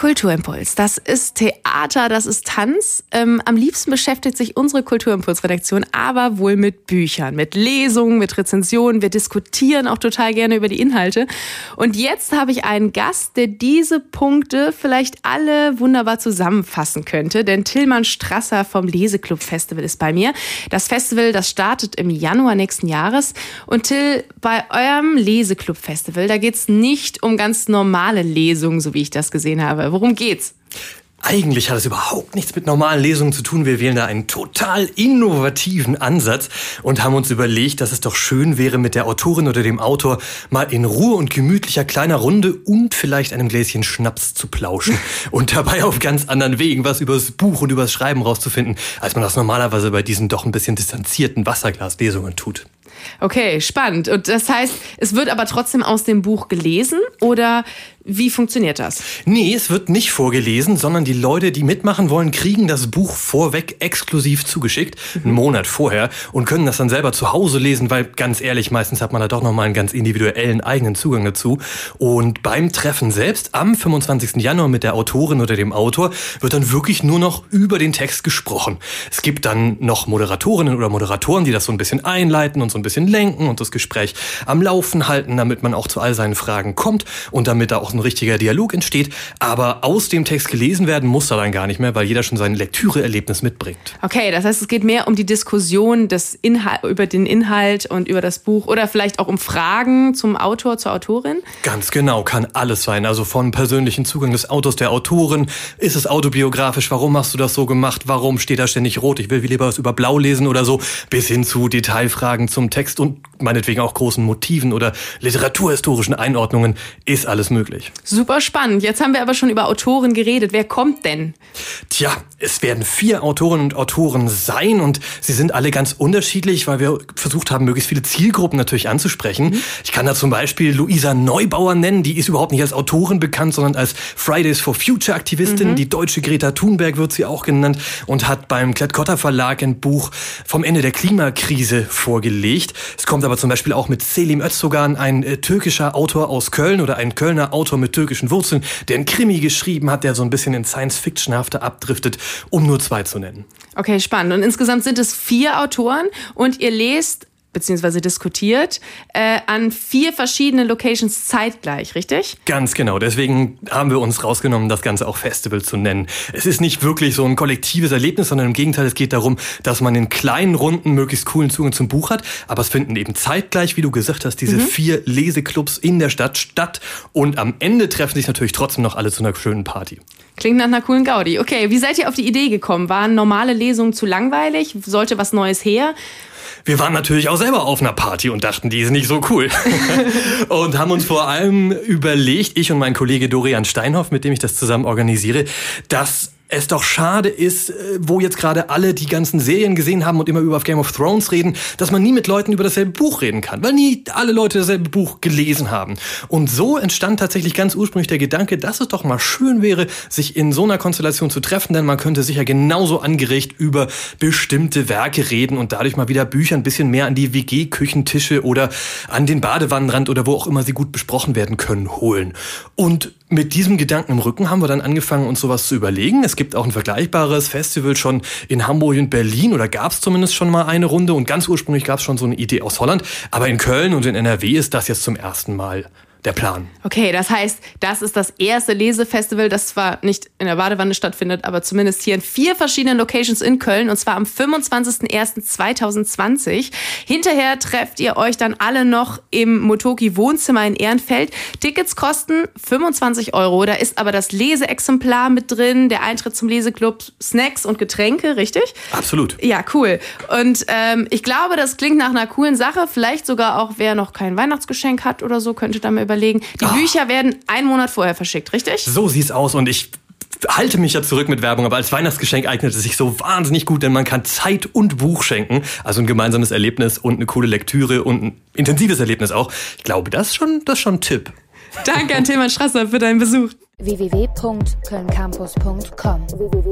Kulturimpuls. Das ist Theater, das ist Tanz. Ähm, am liebsten beschäftigt sich unsere Kulturimpuls-Redaktion aber wohl mit Büchern, mit Lesungen, mit Rezensionen. Wir diskutieren auch total gerne über die Inhalte. Und jetzt habe ich einen Gast, der diese Punkte vielleicht alle wunderbar zusammenfassen könnte. Denn Tillmann Strasser vom Leseklub Festival ist bei mir. Das Festival, das startet im Januar nächsten Jahres. Und Till, bei eurem Leseklub Festival, da geht es nicht um ganz normale Lesungen, so wie ich das gesehen habe. Worum geht's? Eigentlich hat es überhaupt nichts mit normalen Lesungen zu tun. Wir wählen da einen total innovativen Ansatz und haben uns überlegt, dass es doch schön wäre, mit der Autorin oder dem Autor mal in Ruhe und gemütlicher kleiner Runde und vielleicht einem Gläschen Schnaps zu plauschen und dabei auf ganz anderen Wegen was übers Buch und übers Schreiben rauszufinden, als man das normalerweise bei diesen doch ein bisschen distanzierten Wasserglaslesungen tut. Okay, spannend. Und das heißt, es wird aber trotzdem aus dem Buch gelesen oder wie funktioniert das? Nee, es wird nicht vorgelesen, sondern die Leute, die mitmachen wollen, kriegen das Buch vorweg exklusiv zugeschickt, mhm. einen Monat vorher, und können das dann selber zu Hause lesen, weil ganz ehrlich, meistens hat man da doch nochmal einen ganz individuellen eigenen Zugang dazu. Und beim Treffen selbst am 25. Januar mit der Autorin oder dem Autor wird dann wirklich nur noch über den Text gesprochen. Es gibt dann noch Moderatorinnen oder Moderatoren, die das so ein bisschen einleiten und so ein bisschen lenken und das Gespräch am Laufen halten, damit man auch zu all seinen Fragen kommt und damit da auch ein richtiger Dialog entsteht. Aber aus dem Text gelesen werden muss er dann gar nicht mehr, weil jeder schon sein Lektüreerlebnis mitbringt. Okay, das heißt, es geht mehr um die Diskussion des Inhalt, über den Inhalt und über das Buch oder vielleicht auch um Fragen zum Autor, zur Autorin? Ganz genau, kann alles sein. Also von persönlichen Zugang des Autors, der Autorin. Ist es autobiografisch? Warum hast du das so gemacht? Warum steht da ständig rot? Ich will lieber was über Blau lesen oder so. Bis hin zu Detailfragen zum Text und meinetwegen auch großen Motiven oder literaturhistorischen Einordnungen ist alles möglich. Super spannend. Jetzt haben wir aber schon über Autoren geredet. Wer kommt denn? Tja, es werden vier Autorinnen und Autoren sein und sie sind alle ganz unterschiedlich, weil wir versucht haben, möglichst viele Zielgruppen natürlich anzusprechen. Mhm. Ich kann da zum Beispiel Luisa Neubauer nennen, die ist überhaupt nicht als Autorin bekannt, sondern als Fridays for Future Aktivistin. Mhm. Die deutsche Greta Thunberg wird sie auch genannt und hat beim Klett-Cotta Verlag ein Buch vom Ende der Klimakrise vorgelegt. Es kommt aber zum Beispiel auch mit Selim Özdogan, ein äh, türkischer Autor aus Köln oder ein Kölner Autor mit türkischen Wurzeln, der ein Krimi geschrieben hat, der so ein bisschen in Science-Fiction-hafte abdriftet, um nur zwei zu nennen. Okay, spannend. Und insgesamt sind es vier Autoren und ihr lest beziehungsweise diskutiert, äh, an vier verschiedenen Locations zeitgleich, richtig? Ganz genau. Deswegen haben wir uns rausgenommen, das Ganze auch Festival zu nennen. Es ist nicht wirklich so ein kollektives Erlebnis, sondern im Gegenteil, es geht darum, dass man in kleinen Runden möglichst coolen Zugang zum Buch hat. Aber es finden eben zeitgleich, wie du gesagt hast, diese mhm. vier Leseclubs in der Stadt statt. Und am Ende treffen sich natürlich trotzdem noch alle zu einer schönen Party. Klingt nach einer coolen Gaudi. Okay, wie seid ihr auf die Idee gekommen? Waren normale Lesungen zu langweilig? Sollte was Neues her? Wir waren natürlich auch selber auf einer Party und dachten, die ist nicht so cool. und haben uns vor allem überlegt, ich und mein Kollege Dorian Steinhoff, mit dem ich das zusammen organisiere, dass es doch schade ist, äh, wo jetzt gerade alle die ganzen Serien gesehen haben und immer über Game of Thrones reden, dass man nie mit Leuten über dasselbe Buch reden kann, weil nie alle Leute dasselbe Buch gelesen haben. Und so entstand tatsächlich ganz ursprünglich der Gedanke, dass es doch mal schön wäre, sich in so einer Konstellation zu treffen, denn man könnte sicher genauso angeregt über bestimmte Werke reden und dadurch mal wieder Bücher ein bisschen mehr an die WG-Küchentische oder an den Badewannenrand oder wo auch immer sie gut besprochen werden können, holen. Und mit diesem Gedanken im Rücken haben wir dann angefangen, uns sowas zu überlegen. Es gibt auch ein vergleichbares Festival schon in Hamburg und Berlin oder gab es zumindest schon mal eine Runde und ganz ursprünglich gab es schon so eine Idee aus Holland. Aber in Köln und in NRW ist das jetzt zum ersten Mal der Plan. Okay, das heißt, das ist das erste Lesefestival, das zwar nicht in der Badewanne stattfindet, aber zumindest hier in vier verschiedenen Locations in Köln und zwar am 25.01.2020. Hinterher trefft ihr euch dann alle noch im Motoki Wohnzimmer in Ehrenfeld. Tickets kosten 25 Euro. Da ist aber das Leseexemplar mit drin, der Eintritt zum Leseklub, Snacks und Getränke, richtig? Absolut. Ja, cool. Und ähm, ich glaube, das klingt nach einer coolen Sache. Vielleicht sogar auch, wer noch kein Weihnachtsgeschenk hat oder so, könnte da mal überlegen. Die oh. Bücher werden einen Monat vorher verschickt, richtig? So sieht's aus und ich halte mich ja zurück mit Werbung, aber als Weihnachtsgeschenk eignet es sich so wahnsinnig gut, denn man kann Zeit und Buch schenken, also ein gemeinsames Erlebnis und eine coole Lektüre und ein intensives Erlebnis auch. Ich glaube, das ist schon, das ist schon ein Tipp. Danke an Tilman Strasser für deinen Besuch. www.kölncampus.com www